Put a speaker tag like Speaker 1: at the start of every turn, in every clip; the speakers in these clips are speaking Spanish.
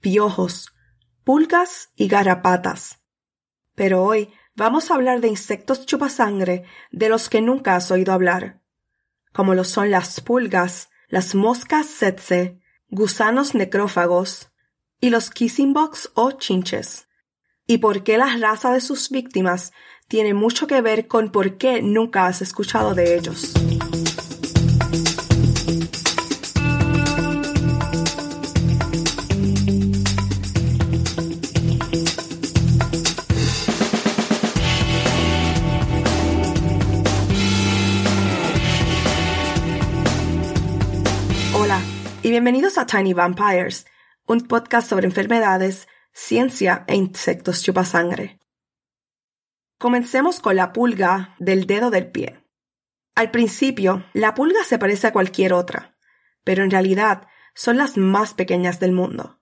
Speaker 1: piojos, pulgas y garrapatas. Pero hoy vamos a hablar de insectos chupasangre de los que nunca has oído hablar, como lo son las pulgas, las moscas tsetse, gusanos necrófagos y los kissing bugs o chinches. Y por qué la raza de sus víctimas tiene mucho que ver con por qué nunca has escuchado de ellos. Y bienvenidos a Tiny Vampires, un podcast sobre enfermedades, ciencia e insectos chupasangre. Comencemos con la pulga del dedo del pie. Al principio, la pulga se parece a cualquier otra, pero en realidad son las más pequeñas del mundo.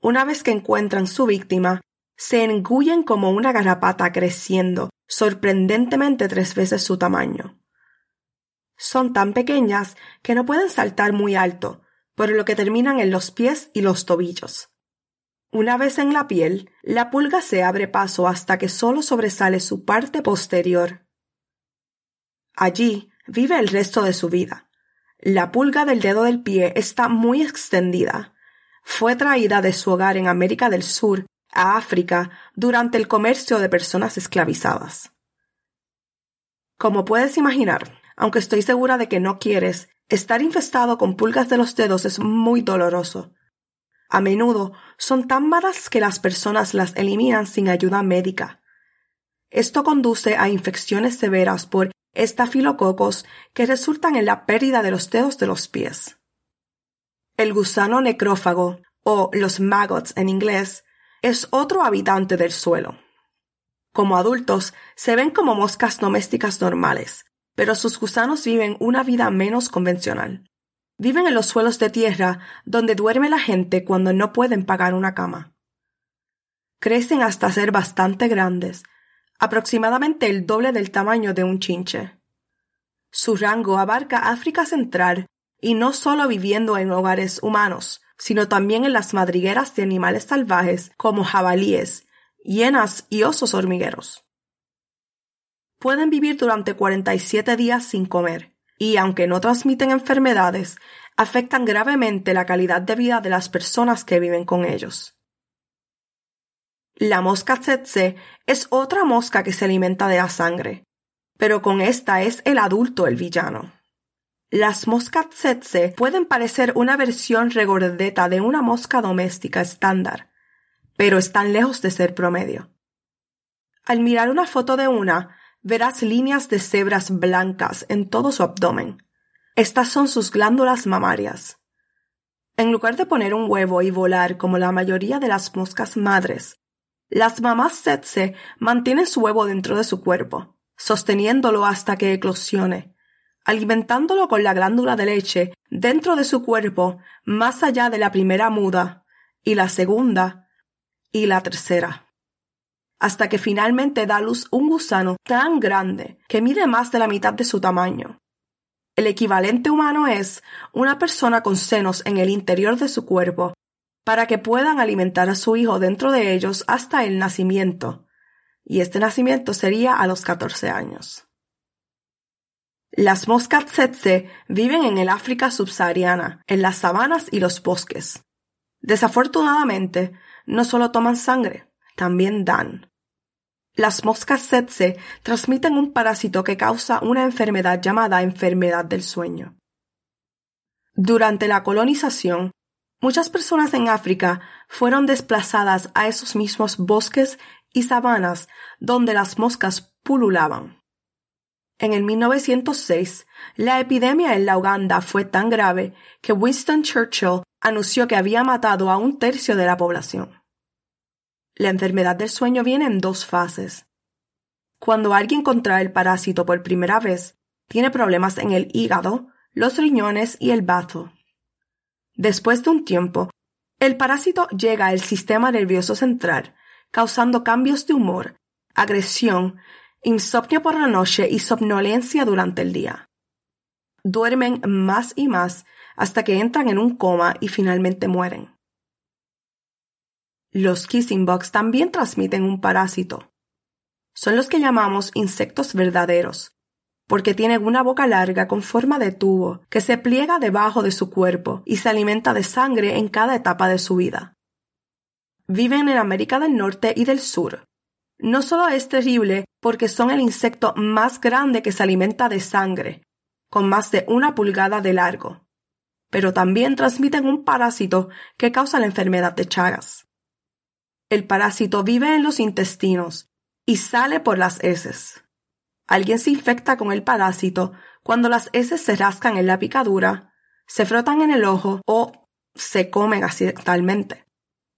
Speaker 1: Una vez que encuentran su víctima, se engullen como una garrapata creciendo sorprendentemente tres veces su tamaño. Son tan pequeñas que no pueden saltar muy alto, por lo que terminan en los pies y los tobillos. Una vez en la piel, la pulga se abre paso hasta que solo sobresale su parte posterior. Allí vive el resto de su vida. La pulga del dedo del pie está muy extendida. Fue traída de su hogar en América del Sur a África durante el comercio de personas esclavizadas. Como puedes imaginar, aunque estoy segura de que no quieres, estar infestado con pulgas de los dedos es muy doloroso. A menudo son tan malas que las personas las eliminan sin ayuda médica. Esto conduce a infecciones severas por estafilococos que resultan en la pérdida de los dedos de los pies. El gusano necrófago, o los maggots en inglés, es otro habitante del suelo. Como adultos, se ven como moscas domésticas normales, pero sus gusanos viven una vida menos convencional. Viven en los suelos de tierra donde duerme la gente cuando no pueden pagar una cama. Crecen hasta ser bastante grandes, aproximadamente el doble del tamaño de un chinche. Su rango abarca África Central y no solo viviendo en hogares humanos, sino también en las madrigueras de animales salvajes como jabalíes, hienas y osos hormigueros pueden vivir durante 47 días sin comer y, aunque no transmiten enfermedades, afectan gravemente la calidad de vida de las personas que viven con ellos. La mosca tsetse es otra mosca que se alimenta de la sangre, pero con esta es el adulto el villano. Las moscas tsetse pueden parecer una versión regordeta de una mosca doméstica estándar, pero están lejos de ser promedio. Al mirar una foto de una, verás líneas de cebras blancas en todo su abdomen. Estas son sus glándulas mamarias. En lugar de poner un huevo y volar como la mayoría de las moscas madres, las mamás tsetse mantienen su huevo dentro de su cuerpo, sosteniéndolo hasta que eclosione, alimentándolo con la glándula de leche dentro de su cuerpo más allá de la primera muda, y la segunda, y la tercera hasta que finalmente da luz un gusano tan grande que mide más de la mitad de su tamaño. El equivalente humano es una persona con senos en el interior de su cuerpo para que puedan alimentar a su hijo dentro de ellos hasta el nacimiento, y este nacimiento sería a los 14 años. Las moscas tsetse viven en el África subsahariana, en las sabanas y los bosques. Desafortunadamente, no solo toman sangre, también dan. Las moscas tsetse transmiten un parásito que causa una enfermedad llamada enfermedad del sueño. Durante la colonización, muchas personas en África fueron desplazadas a esos mismos bosques y sabanas donde las moscas pululaban. En el 1906, la epidemia en la Uganda fue tan grave que Winston Churchill anunció que había matado a un tercio de la población. La enfermedad del sueño viene en dos fases. Cuando alguien contrae el parásito por primera vez, tiene problemas en el hígado, los riñones y el bazo. Después de un tiempo, el parásito llega al sistema nervioso central, causando cambios de humor, agresión, insomnio por la noche y somnolencia durante el día. Duermen más y más hasta que entran en un coma y finalmente mueren. Los kissing bugs también transmiten un parásito. Son los que llamamos insectos verdaderos, porque tienen una boca larga con forma de tubo que se pliega debajo de su cuerpo y se alimenta de sangre en cada etapa de su vida. Viven en América del Norte y del Sur. No solo es terrible porque son el insecto más grande que se alimenta de sangre, con más de una pulgada de largo, pero también transmiten un parásito que causa la enfermedad de Chagas. El parásito vive en los intestinos y sale por las heces. Alguien se infecta con el parásito cuando las heces se rascan en la picadura, se frotan en el ojo o se comen accidentalmente.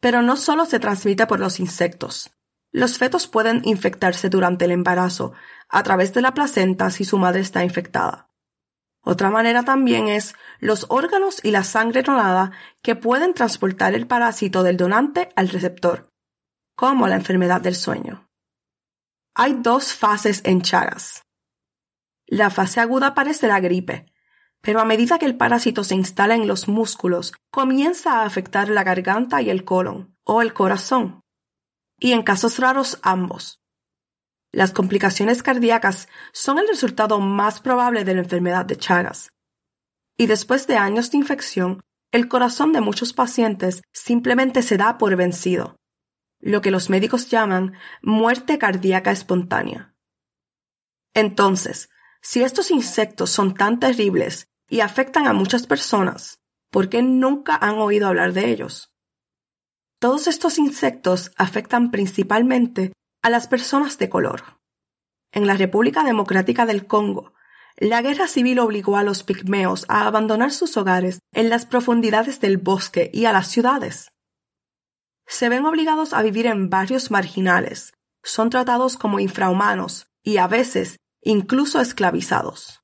Speaker 1: Pero no solo se transmite por los insectos. Los fetos pueden infectarse durante el embarazo a través de la placenta si su madre está infectada. Otra manera también es los órganos y la sangre donada que pueden transportar el parásito del donante al receptor como la enfermedad del sueño. Hay dos fases en Chagas. La fase aguda parece la gripe, pero a medida que el parásito se instala en los músculos, comienza a afectar la garganta y el colon, o el corazón, y en casos raros ambos. Las complicaciones cardíacas son el resultado más probable de la enfermedad de Chagas. Y después de años de infección, el corazón de muchos pacientes simplemente se da por vencido lo que los médicos llaman muerte cardíaca espontánea. Entonces, si estos insectos son tan terribles y afectan a muchas personas, ¿por qué nunca han oído hablar de ellos? Todos estos insectos afectan principalmente a las personas de color. En la República Democrática del Congo, la guerra civil obligó a los pigmeos a abandonar sus hogares en las profundidades del bosque y a las ciudades se ven obligados a vivir en barrios marginales, son tratados como infrahumanos y a veces incluso esclavizados.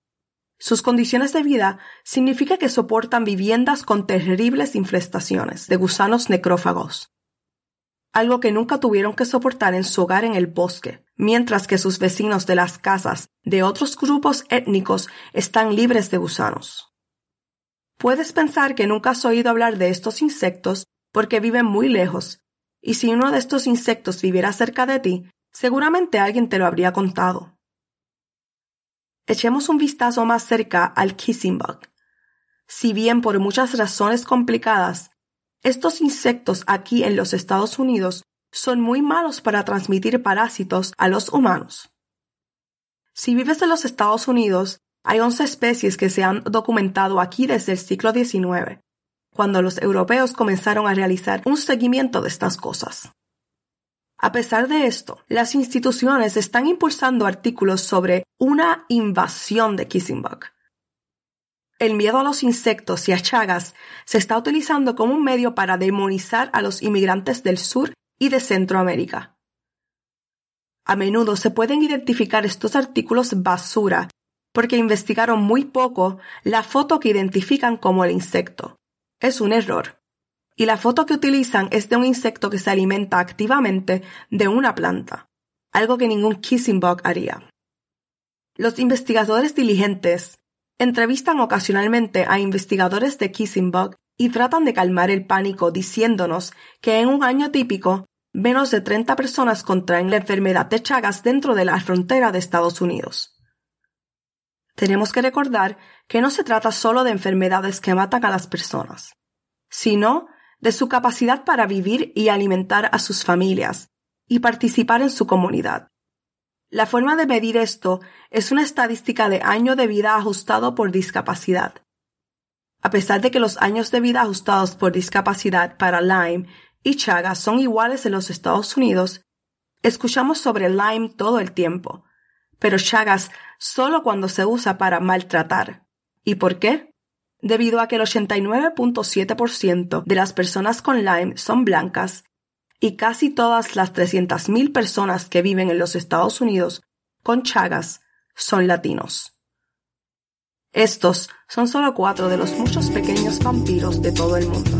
Speaker 1: Sus condiciones de vida significa que soportan viviendas con terribles infestaciones de gusanos necrófagos, algo que nunca tuvieron que soportar en su hogar en el bosque, mientras que sus vecinos de las casas de otros grupos étnicos están libres de gusanos. Puedes pensar que nunca has oído hablar de estos insectos porque viven muy lejos, y si uno de estos insectos viviera cerca de ti, seguramente alguien te lo habría contado. Echemos un vistazo más cerca al kissing bug. Si bien por muchas razones complicadas, estos insectos aquí en los Estados Unidos son muy malos para transmitir parásitos a los humanos. Si vives en los Estados Unidos, hay 11 especies que se han documentado aquí desde el siglo XIX, cuando los europeos comenzaron a realizar un seguimiento de estas cosas. A pesar de esto, las instituciones están impulsando artículos sobre una invasión de kissing bug. El miedo a los insectos y a chagas se está utilizando como un medio para demonizar a los inmigrantes del sur y de Centroamérica. A menudo se pueden identificar estos artículos basura porque investigaron muy poco la foto que identifican como el insecto es un error. Y la foto que utilizan es de un insecto que se alimenta activamente de una planta, algo que ningún kissing bug haría. Los investigadores diligentes entrevistan ocasionalmente a investigadores de kissing bug y tratan de calmar el pánico diciéndonos que en un año típico menos de 30 personas contraen la enfermedad de Chagas dentro de la frontera de Estados Unidos. Tenemos que recordar que no se trata solo de enfermedades que matan a las personas, sino de su capacidad para vivir y alimentar a sus familias y participar en su comunidad. La forma de medir esto es una estadística de año de vida ajustado por discapacidad. A pesar de que los años de vida ajustados por discapacidad para Lyme y Chagas son iguales en los Estados Unidos, escuchamos sobre Lyme todo el tiempo, pero Chagas solo cuando se usa para maltratar. ¿Y por qué? Debido a que el 89.7% de las personas con Lyme son blancas y casi todas las 300.000 personas que viven en los Estados Unidos con Chagas son latinos. Estos son solo cuatro de los muchos pequeños vampiros de todo el mundo.